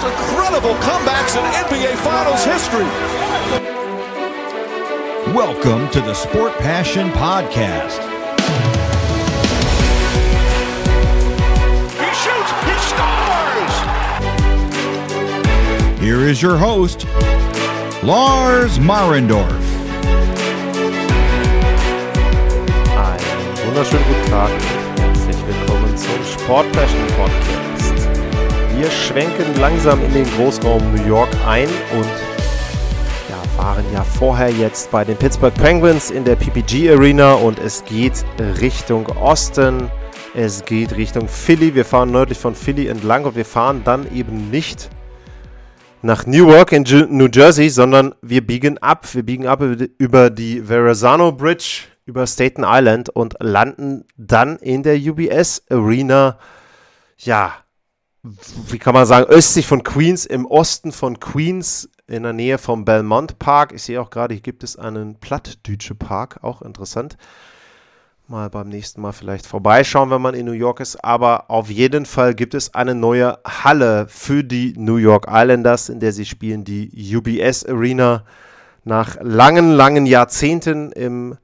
most incredible comebacks in NBA Finals history. Welcome to the Sport Passion Podcast. He shoots, he scores! Here is your host, Lars Marendorf. Einen wunderschönen guten Tag herzlich willkommen zum Sport Passion Podcast. Wir schwenken langsam in den Großraum New York ein und ja, waren ja vorher jetzt bei den Pittsburgh Penguins in der PPG Arena und es geht Richtung Osten. Es geht Richtung Philly. Wir fahren nördlich von Philly entlang und wir fahren dann eben nicht nach Newark in New Jersey, sondern wir biegen ab. Wir biegen ab über die Verrazano Bridge über Staten Island und landen dann in der UBS Arena. Ja, wie kann man sagen, östlich von Queens, im Osten von Queens, in der Nähe vom Belmont Park. Ich sehe auch gerade, hier gibt es einen Plattdütsche Park, auch interessant. Mal beim nächsten Mal vielleicht vorbeischauen, wenn man in New York ist. Aber auf jeden Fall gibt es eine neue Halle für die New York Islanders, in der sie spielen, die UBS Arena. Nach langen, langen Jahrzehnten im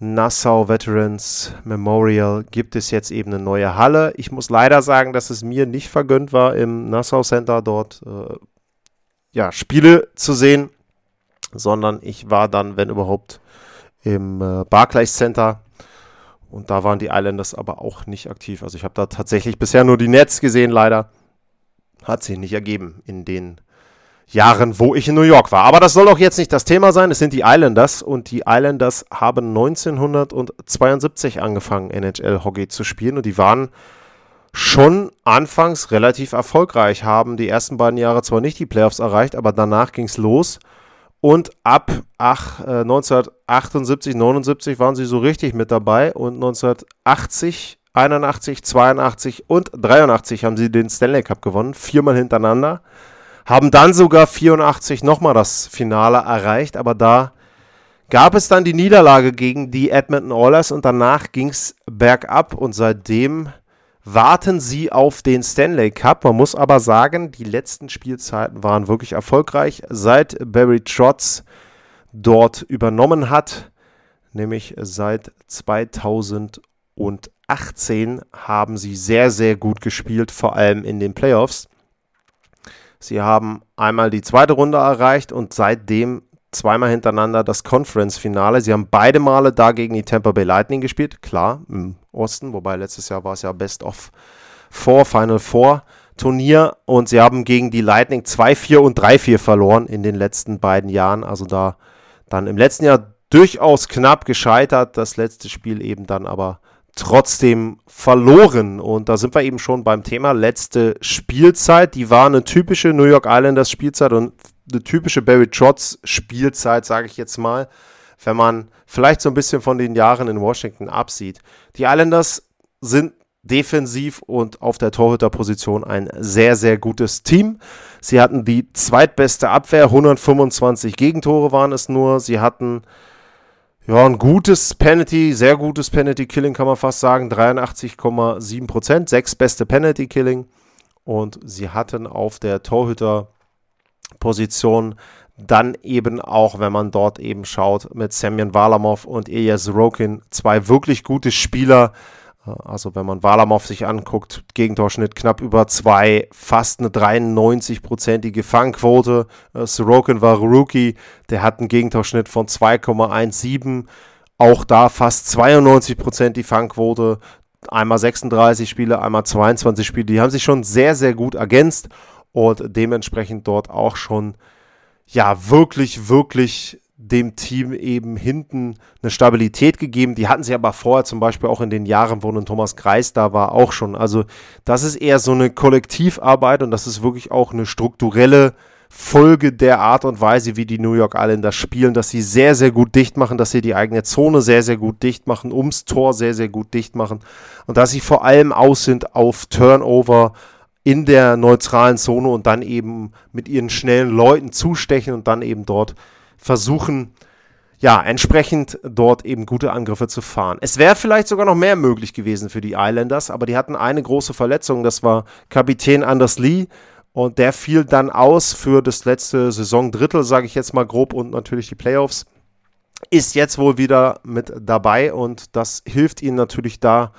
Nassau Veterans Memorial gibt es jetzt eben eine neue Halle. Ich muss leider sagen, dass es mir nicht vergönnt war, im Nassau Center dort äh, ja, Spiele zu sehen, sondern ich war dann, wenn überhaupt, im äh, Barclays Center. Und da waren die Islanders aber auch nicht aktiv. Also ich habe da tatsächlich bisher nur die Nets gesehen, leider. Hat sich nicht ergeben in den Jahren, wo ich in New York war. Aber das soll auch jetzt nicht das Thema sein. Es sind die Islanders und die Islanders haben 1972 angefangen, NHL-Hockey zu spielen und die waren schon anfangs relativ erfolgreich, haben die ersten beiden Jahre zwar nicht die Playoffs erreicht, aber danach ging es los. Und ab ach, äh, 1978, 79 waren sie so richtig mit dabei und 1980, 81, 82 und 83 haben sie den Stanley Cup gewonnen, viermal hintereinander haben dann sogar 84 nochmal das Finale erreicht, aber da gab es dann die Niederlage gegen die Edmonton Oilers und danach ging es bergab und seitdem warten sie auf den Stanley Cup. Man muss aber sagen, die letzten Spielzeiten waren wirklich erfolgreich, seit Barry Trotz dort übernommen hat, nämlich seit 2018 haben sie sehr, sehr gut gespielt, vor allem in den Playoffs. Sie haben einmal die zweite Runde erreicht und seitdem zweimal hintereinander das Conference-Finale. Sie haben beide Male da gegen die Tampa Bay Lightning gespielt, klar, im Osten, wobei letztes Jahr war es ja Best of Four, Final Four Turnier und sie haben gegen die Lightning 2-4 und 3-4 verloren in den letzten beiden Jahren. Also da dann im letzten Jahr durchaus knapp gescheitert, das letzte Spiel eben dann aber trotzdem verloren. Und da sind wir eben schon beim Thema letzte Spielzeit. Die war eine typische New York Islanders Spielzeit und eine typische Barry Trotz Spielzeit, sage ich jetzt mal, wenn man vielleicht so ein bisschen von den Jahren in Washington absieht. Die Islanders sind defensiv und auf der Torhüterposition ein sehr, sehr gutes Team. Sie hatten die zweitbeste Abwehr, 125 Gegentore waren es nur. Sie hatten ja, ein gutes Penalty, sehr gutes Penalty-Killing kann man fast sagen. 83,7 Prozent, sechs beste Penalty-Killing. Und sie hatten auf der Torhüter-Position dann eben auch, wenn man dort eben schaut, mit Semyon Varlamov und Ilya Sorokin zwei wirklich gute Spieler. Also wenn man Varlamov sich anguckt, Gegentorschnitt knapp über zwei, fast eine 93-prozentige Fangquote. Äh, Sorokin war Rookie, der hat einen Gegentorschnitt von 2,17. Auch da fast 92% die Fangquote. Einmal 36 Spiele, einmal 22 Spiele. Die haben sich schon sehr, sehr gut ergänzt und dementsprechend dort auch schon, ja, wirklich, wirklich dem Team eben hinten eine Stabilität gegeben. Die hatten sie aber vorher zum Beispiel auch in den Jahren, wo ein Thomas Kreis da war, auch schon. Also das ist eher so eine Kollektivarbeit und das ist wirklich auch eine strukturelle Folge der Art und Weise, wie die New York Islanders spielen, dass sie sehr, sehr gut dicht machen, dass sie die eigene Zone sehr, sehr gut dicht machen, ums Tor sehr, sehr gut dicht machen und dass sie vor allem aus sind auf Turnover in der neutralen Zone und dann eben mit ihren schnellen Leuten zustechen und dann eben dort versuchen, ja, entsprechend dort eben gute Angriffe zu fahren. Es wäre vielleicht sogar noch mehr möglich gewesen für die Islanders, aber die hatten eine große Verletzung, das war Kapitän Anders Lee Und der fiel dann aus für das letzte Saisondrittel, sage ich jetzt mal grob, und natürlich die Playoffs. Ist jetzt wohl wieder mit dabei und das hilft ihnen natürlich da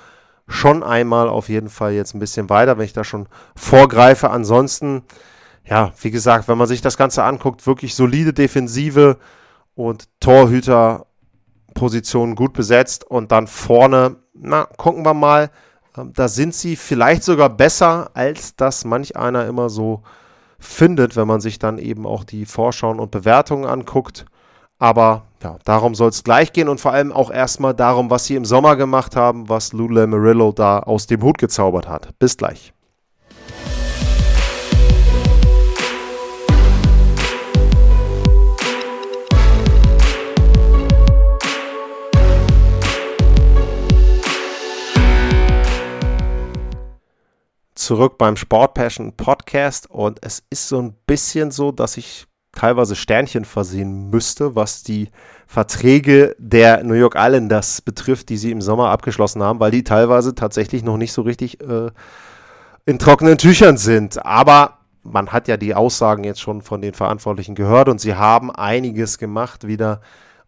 schon einmal auf jeden Fall jetzt ein bisschen weiter, wenn ich da schon vorgreife. Ansonsten, ja, wie gesagt, wenn man sich das Ganze anguckt, wirklich solide Defensive und Torhüterpositionen gut besetzt und dann vorne, na, gucken wir mal. Ähm, da sind sie vielleicht sogar besser, als das manch einer immer so findet, wenn man sich dann eben auch die Vorschauen und Bewertungen anguckt. Aber ja, darum soll es gleich gehen und vor allem auch erstmal darum, was sie im Sommer gemacht haben, was Lou Lamarillo da aus dem Hut gezaubert hat. Bis gleich. Zurück beim Sport Passion Podcast und es ist so ein bisschen so, dass ich teilweise Sternchen versehen müsste, was die Verträge der New York Islanders betrifft, die sie im Sommer abgeschlossen haben, weil die teilweise tatsächlich noch nicht so richtig äh, in trockenen Tüchern sind. Aber man hat ja die Aussagen jetzt schon von den Verantwortlichen gehört und sie haben einiges gemacht wieder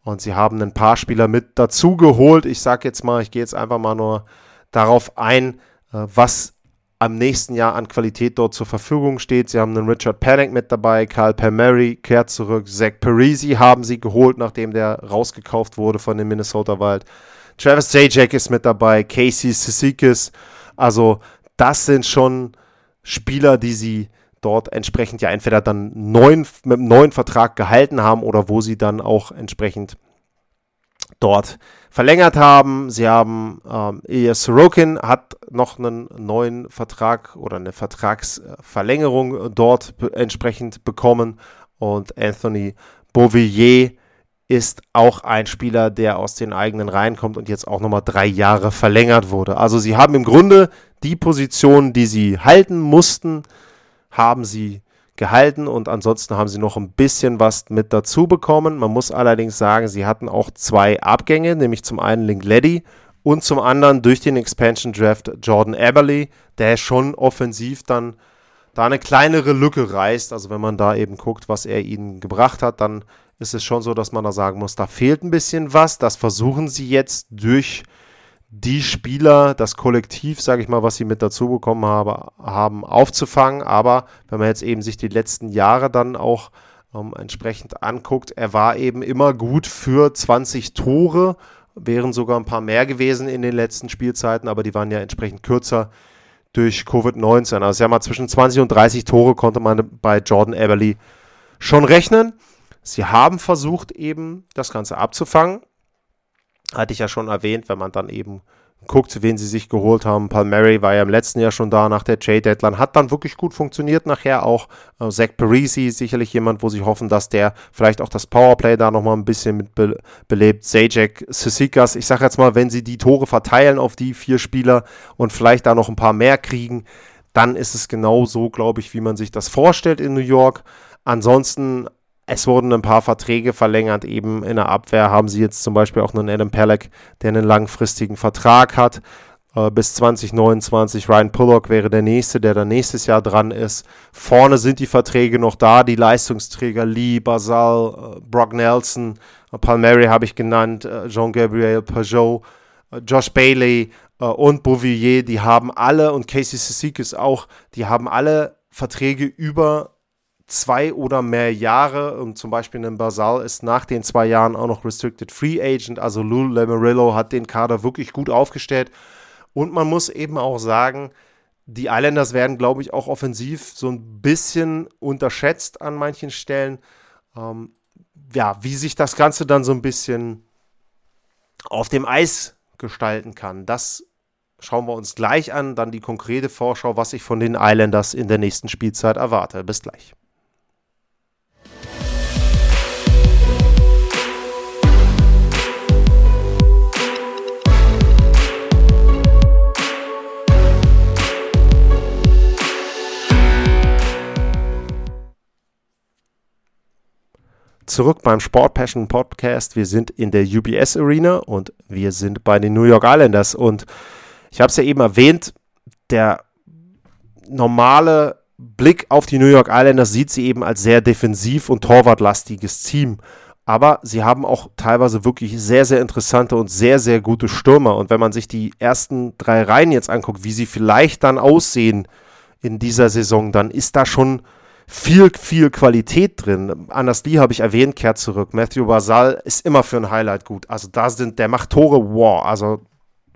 und sie haben ein paar Spieler mit dazu geholt. Ich sage jetzt mal, ich gehe jetzt einfach mal nur darauf ein, äh, was am nächsten Jahr an Qualität dort zur Verfügung steht. Sie haben einen Richard Panic mit dabei, Carl Palmieri kehrt zurück, Zach Parisi haben sie geholt, nachdem der rausgekauft wurde von den Minnesota Wild. Travis Zajac ist mit dabei, Casey Sisikis. Also das sind schon Spieler, die sie dort entsprechend ja entweder dann neuen, mit einem neuen Vertrag gehalten haben oder wo sie dann auch entsprechend dort verlängert haben. Sie haben ähm, Ilya Sorokin hat noch einen neuen Vertrag oder eine Vertragsverlängerung dort be entsprechend bekommen und Anthony Beauvillier ist auch ein Spieler, der aus den eigenen Reihen kommt und jetzt auch nochmal drei Jahre verlängert wurde. Also sie haben im Grunde die Position, die sie halten mussten, haben sie gehalten und ansonsten haben sie noch ein bisschen was mit dazu bekommen. Man muss allerdings sagen, sie hatten auch zwei Abgänge, nämlich zum einen Link Leddy und zum anderen durch den Expansion Draft Jordan Eberly, der schon offensiv dann da eine kleinere Lücke reißt. Also wenn man da eben guckt, was er ihnen gebracht hat, dann ist es schon so, dass man da sagen muss, da fehlt ein bisschen was. Das versuchen sie jetzt durch die Spieler, das Kollektiv, sage ich mal, was sie mit dazu bekommen habe, haben, aufzufangen. Aber wenn man jetzt eben sich die letzten Jahre dann auch ähm, entsprechend anguckt, er war eben immer gut für 20 Tore, wären sogar ein paar mehr gewesen in den letzten Spielzeiten, aber die waren ja entsprechend kürzer durch Covid-19. Also ja mal zwischen 20 und 30 Tore konnte man bei Jordan Eberly schon rechnen. Sie haben versucht eben das Ganze abzufangen hatte ich ja schon erwähnt, wenn man dann eben guckt, wen sie sich geholt haben. Palmieri war ja im letzten Jahr schon da nach der Trade-Deadline, hat dann wirklich gut funktioniert nachher auch. Äh, Zach Parisi, sicherlich jemand, wo sie hoffen, dass der vielleicht auch das Powerplay da nochmal ein bisschen mit be belebt. Zajac, Sisikas, ich sage jetzt mal, wenn sie die Tore verteilen auf die vier Spieler und vielleicht da noch ein paar mehr kriegen, dann ist es genau so, glaube ich, wie man sich das vorstellt in New York. Ansonsten es wurden ein paar Verträge verlängert, eben in der Abwehr haben sie jetzt zum Beispiel auch einen Adam Pelleck, der einen langfristigen Vertrag hat. Äh, bis 2029. Ryan Pullock wäre der nächste, der dann nächstes Jahr dran ist. Vorne sind die Verträge noch da, die Leistungsträger Lee, Basal, äh, Brock Nelson, äh, Palmieri habe ich genannt, Jean-Gabriel äh, Josh Bailey und Bouvillier, die haben alle und Casey Sisikis auch, die haben alle Verträge über zwei oder mehr Jahre und zum Beispiel ein Basal ist nach den zwei Jahren auch noch Restricted Free Agent. Also Lou Lamarillo hat den Kader wirklich gut aufgestellt. Und man muss eben auch sagen, die Islanders werden, glaube ich, auch offensiv so ein bisschen unterschätzt an manchen Stellen. Ähm, ja, wie sich das Ganze dann so ein bisschen auf dem Eis gestalten kann, das schauen wir uns gleich an. Dann die konkrete Vorschau, was ich von den Islanders in der nächsten Spielzeit erwarte. Bis gleich. Zurück beim Sport Passion Podcast. Wir sind in der UBS Arena und wir sind bei den New York Islanders. Und ich habe es ja eben erwähnt, der normale Blick auf die New York Islanders sieht sie eben als sehr defensiv und torwartlastiges Team. Aber sie haben auch teilweise wirklich sehr, sehr interessante und sehr, sehr gute Stürmer. Und wenn man sich die ersten drei Reihen jetzt anguckt, wie sie vielleicht dann aussehen in dieser Saison, dann ist da schon viel, viel Qualität drin. Anders Lee habe ich erwähnt, kehrt zurück. Matthew Basal ist immer für ein Highlight gut. Also da sind, der macht Tore, wow. Also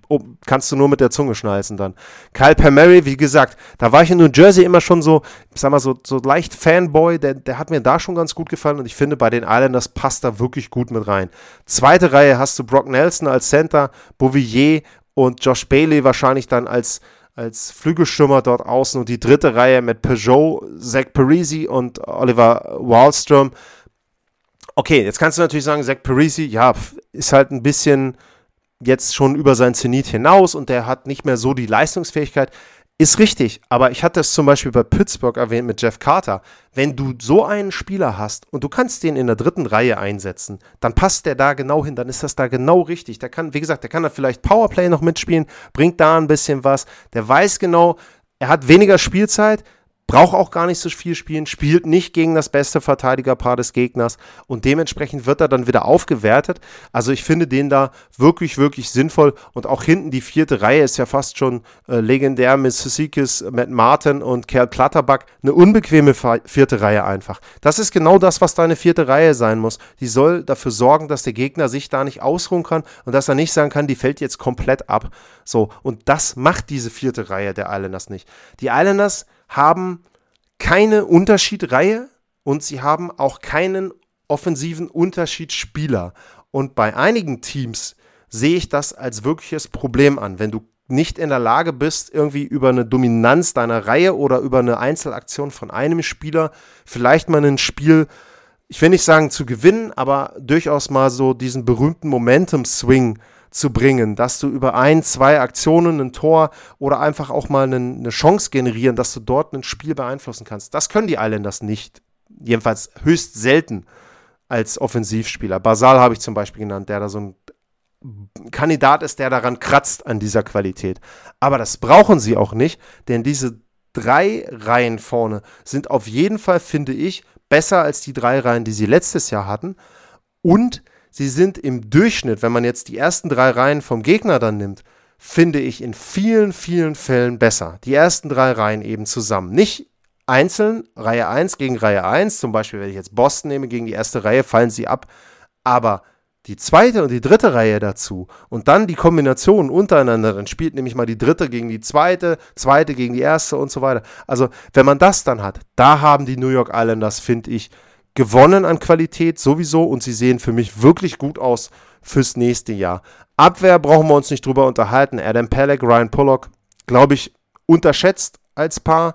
oh, kannst du nur mit der Zunge schnalzen dann. Kyle Permary, wie gesagt, da war ich in New Jersey immer schon so, ich sag mal, so, so leicht Fanboy, der, der hat mir da schon ganz gut gefallen und ich finde, bei den Islanders passt da wirklich gut mit rein. Zweite Reihe hast du Brock Nelson als Center, Bouvillier und Josh Bailey wahrscheinlich dann als, als Flügelstürmer dort außen und die dritte Reihe mit Peugeot, Zach Parisi und Oliver Wallström. Okay, jetzt kannst du natürlich sagen, Zach Parisi, ja, ist halt ein bisschen jetzt schon über sein Zenit hinaus und der hat nicht mehr so die Leistungsfähigkeit. Ist richtig, aber ich hatte es zum Beispiel bei Pittsburgh erwähnt mit Jeff Carter. Wenn du so einen Spieler hast und du kannst den in der dritten Reihe einsetzen, dann passt der da genau hin, dann ist das da genau richtig. Der kann, wie gesagt, der kann da vielleicht Powerplay noch mitspielen, bringt da ein bisschen was. Der weiß genau, er hat weniger Spielzeit, braucht auch gar nicht so viel spielen, spielt nicht gegen das beste Verteidigerpaar des Gegners und dementsprechend wird er dann wieder aufgewertet. Also ich finde den da wirklich, wirklich sinnvoll und auch hinten die vierte Reihe ist ja fast schon äh, legendär mit Susikis, Matt Martin und Kerl Platterback. Eine unbequeme vierte Reihe einfach. Das ist genau das, was deine vierte Reihe sein muss. Die soll dafür sorgen, dass der Gegner sich da nicht ausruhen kann und dass er nicht sagen kann, die fällt jetzt komplett ab. So, und das macht diese vierte Reihe der Islanders nicht. Die Islanders haben keine Unterschiedreihe und sie haben auch keinen offensiven Unterschiedsspieler. Und bei einigen Teams sehe ich das als wirkliches Problem an. Wenn du nicht in der Lage bist, irgendwie über eine Dominanz deiner Reihe oder über eine Einzelaktion von einem Spieler vielleicht mal ein Spiel, ich will nicht sagen zu gewinnen, aber durchaus mal so diesen berühmten Momentum-Swing zu bringen, dass du über ein, zwei Aktionen ein Tor oder einfach auch mal eine, eine Chance generieren, dass du dort ein Spiel beeinflussen kannst. Das können die Islanders nicht. Jedenfalls höchst selten als Offensivspieler. Basal habe ich zum Beispiel genannt, der da so ein Kandidat ist, der daran kratzt an dieser Qualität. Aber das brauchen sie auch nicht, denn diese drei Reihen vorne sind auf jeden Fall, finde ich, besser als die drei Reihen, die sie letztes Jahr hatten. Und sie sind im Durchschnitt, wenn man jetzt die ersten drei Reihen vom Gegner dann nimmt, finde ich in vielen, vielen Fällen besser. Die ersten drei Reihen eben zusammen. Nicht einzeln, Reihe 1 gegen Reihe 1, zum Beispiel, wenn ich jetzt Boston nehme gegen die erste Reihe, fallen sie ab. Aber die zweite und die dritte Reihe dazu und dann die Kombination untereinander, dann spielt nämlich mal die dritte gegen die zweite, zweite gegen die erste und so weiter. Also, wenn man das dann hat, da haben die New York Islanders, finde ich, gewonnen an Qualität sowieso und sie sehen für mich wirklich gut aus fürs nächste Jahr. Abwehr brauchen wir uns nicht drüber unterhalten. Adam Pelleck, Ryan Pollock, glaube ich, unterschätzt als Paar.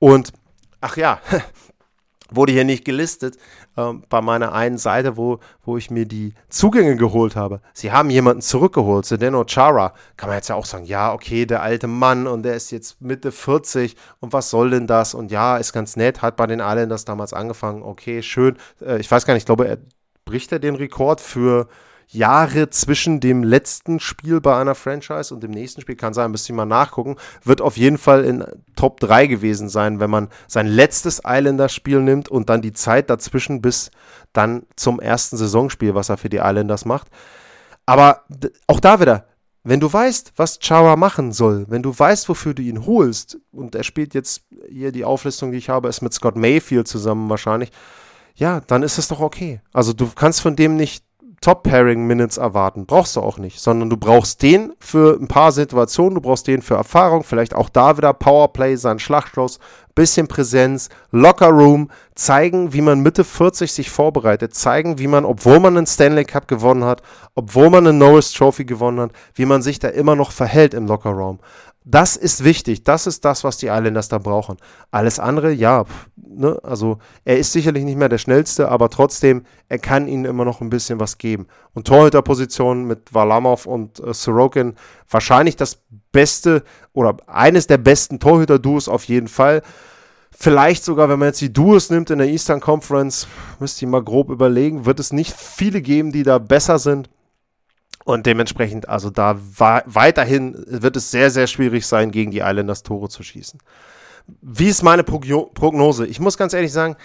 Und ach ja, wurde hier nicht gelistet äh, bei meiner einen Seite, wo, wo ich mir die Zugänge geholt habe. Sie haben jemanden zurückgeholt, Sedeno Chara. Kann man jetzt ja auch sagen, ja, okay, der alte Mann und der ist jetzt Mitte 40 und was soll denn das? Und ja, ist ganz nett, hat bei den Islanders damals angefangen, okay, schön. Äh, ich weiß gar nicht, ich glaube, er bricht er den Rekord für Jahre zwischen dem letzten Spiel bei einer Franchise und dem nächsten Spiel, kann sein, müsste ich mal nachgucken, wird auf jeden Fall in Top 3 gewesen sein, wenn man sein letztes Islanders-Spiel nimmt und dann die Zeit dazwischen bis dann zum ersten Saisonspiel, was er für die Islanders macht. Aber auch da wieder, wenn du weißt, was Chara machen soll, wenn du weißt, wofür du ihn holst, und er spielt jetzt hier die Auflistung, die ich habe, ist mit Scott Mayfield zusammen wahrscheinlich, ja, dann ist es doch okay. Also du kannst von dem nicht Top-Pairing-Minutes erwarten. Brauchst du auch nicht, sondern du brauchst den für ein paar Situationen, du brauchst den für Erfahrung, vielleicht auch da wieder Powerplay, sein Schlagschluss, bisschen Präsenz, Locker Room, zeigen, wie man Mitte 40 sich vorbereitet, zeigen, wie man, obwohl man einen Stanley Cup gewonnen hat, obwohl man eine Norris Trophy gewonnen hat, wie man sich da immer noch verhält im Locker Room. Das ist wichtig. Das ist das, was die Islanders da brauchen. Alles andere, ja, ne, also er ist sicherlich nicht mehr der schnellste, aber trotzdem, er kann ihnen immer noch ein bisschen was geben. Und Torhüterposition mit Valamov und äh, Sorokin, wahrscheinlich das beste oder eines der besten Torhüter-Duos auf jeden Fall. Vielleicht sogar, wenn man jetzt die Duos nimmt in der Eastern Conference, müsste ich mal grob überlegen, wird es nicht viele geben, die da besser sind. Und dementsprechend, also da weiterhin wird es sehr, sehr schwierig sein, gegen die Islanders Tore zu schießen. wie ist meine Prognose? Ich muss ganz ehrlich sagen,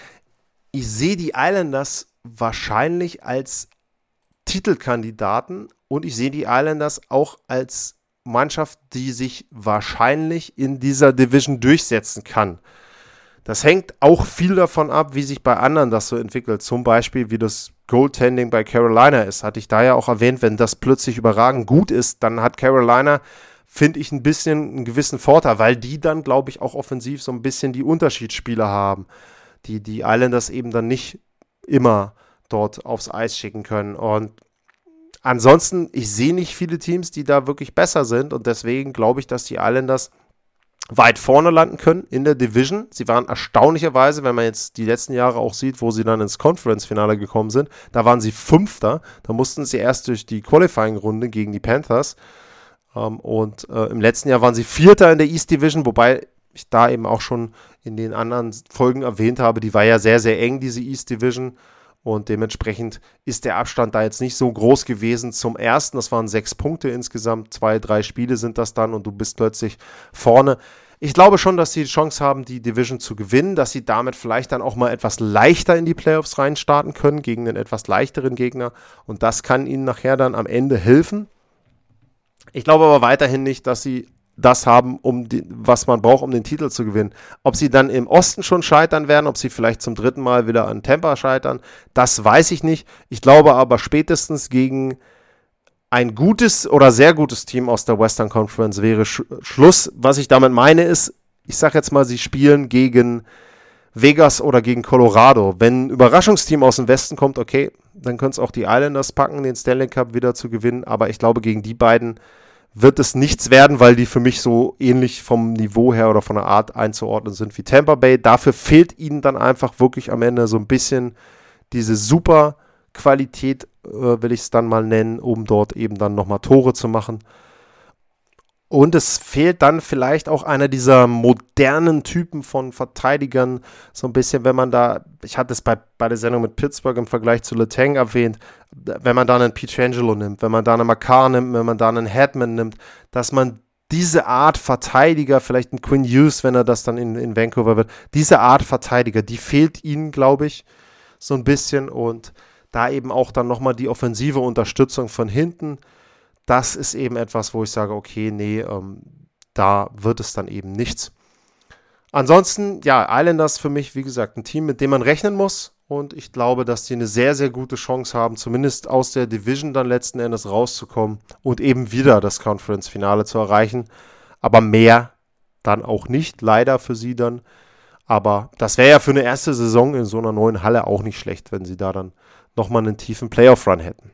ich sehe die Islanders wahrscheinlich als Titelkandidaten und ich sehe die Islanders auch als Mannschaft, die sich wahrscheinlich in dieser Division durchsetzen kann. Das hängt auch viel davon ab, wie sich bei anderen das so entwickelt. Zum Beispiel, wie das Goaltending bei Carolina ist. Hatte ich da ja auch erwähnt, wenn das plötzlich überragend gut ist, dann hat Carolina, finde ich, ein bisschen einen gewissen Vorteil, weil die dann, glaube ich, auch offensiv so ein bisschen die Unterschiedsspieler haben, die die Islanders eben dann nicht immer dort aufs Eis schicken können. Und ansonsten, ich sehe nicht viele Teams, die da wirklich besser sind und deswegen glaube ich, dass die Islanders weit vorne landen können in der Division. Sie waren erstaunlicherweise, wenn man jetzt die letzten Jahre auch sieht, wo sie dann ins Conference-Finale gekommen sind, da waren sie Fünfter. Da mussten sie erst durch die Qualifying-Runde gegen die Panthers. Ähm, und äh, im letzten Jahr waren sie Vierter in der East Division, wobei ich da eben auch schon in den anderen Folgen erwähnt habe, die war ja sehr, sehr eng, diese East Division. Und dementsprechend ist der Abstand da jetzt nicht so groß gewesen zum ersten. Das waren sechs Punkte insgesamt. Zwei, drei Spiele sind das dann und du bist plötzlich vorne. Ich glaube schon, dass sie die Chance haben, die Division zu gewinnen, dass sie damit vielleicht dann auch mal etwas leichter in die Playoffs reinstarten können gegen einen etwas leichteren Gegner. Und das kann ihnen nachher dann am Ende helfen. Ich glaube aber weiterhin nicht, dass sie das haben, um die, was man braucht, um den Titel zu gewinnen. Ob sie dann im Osten schon scheitern werden, ob sie vielleicht zum dritten Mal wieder an Tampa scheitern, das weiß ich nicht. Ich glaube aber spätestens gegen ein gutes oder sehr gutes Team aus der Western Conference wäre Sch Schluss. Was ich damit meine ist, ich sage jetzt mal, sie spielen gegen Vegas oder gegen Colorado. Wenn ein Überraschungsteam aus dem Westen kommt, okay, dann können es auch die Islanders packen, den Stanley Cup wieder zu gewinnen. Aber ich glaube, gegen die beiden wird es nichts werden, weil die für mich so ähnlich vom Niveau her oder von der Art einzuordnen sind wie Tampa Bay. Dafür fehlt ihnen dann einfach wirklich am Ende so ein bisschen diese super Qualität, äh, will ich es dann mal nennen, um dort eben dann nochmal Tore zu machen. Und es fehlt dann vielleicht auch einer dieser modernen Typen von Verteidigern, so ein bisschen, wenn man da, ich hatte es bei, bei der Sendung mit Pittsburgh im Vergleich zu Letang erwähnt, wenn man da einen Pietrangelo nimmt, wenn man da einen Makar nimmt, wenn man da einen Headman nimmt, dass man diese Art Verteidiger, vielleicht ein Quinn Hughes, wenn er das dann in, in Vancouver wird, diese Art Verteidiger, die fehlt ihnen, glaube ich, so ein bisschen. Und da eben auch dann nochmal die offensive Unterstützung von hinten das ist eben etwas, wo ich sage, okay, nee, ähm, da wird es dann eben nichts. Ansonsten, ja, Islanders für mich, wie gesagt, ein Team, mit dem man rechnen muss. Und ich glaube, dass die eine sehr, sehr gute Chance haben, zumindest aus der Division dann letzten Endes rauszukommen und eben wieder das Conference-Finale zu erreichen. Aber mehr dann auch nicht, leider für sie dann. Aber das wäre ja für eine erste Saison in so einer neuen Halle auch nicht schlecht, wenn sie da dann nochmal einen tiefen Playoff-Run hätten.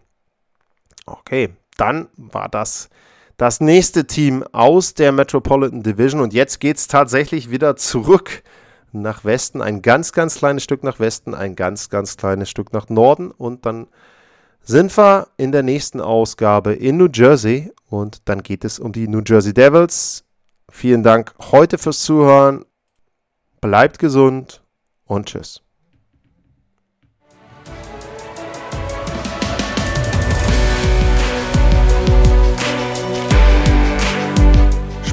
Okay, dann war das das nächste Team aus der Metropolitan Division. Und jetzt geht es tatsächlich wieder zurück nach Westen. Ein ganz, ganz kleines Stück nach Westen, ein ganz, ganz kleines Stück nach Norden. Und dann sind wir in der nächsten Ausgabe in New Jersey. Und dann geht es um die New Jersey Devils. Vielen Dank heute fürs Zuhören. Bleibt gesund und tschüss.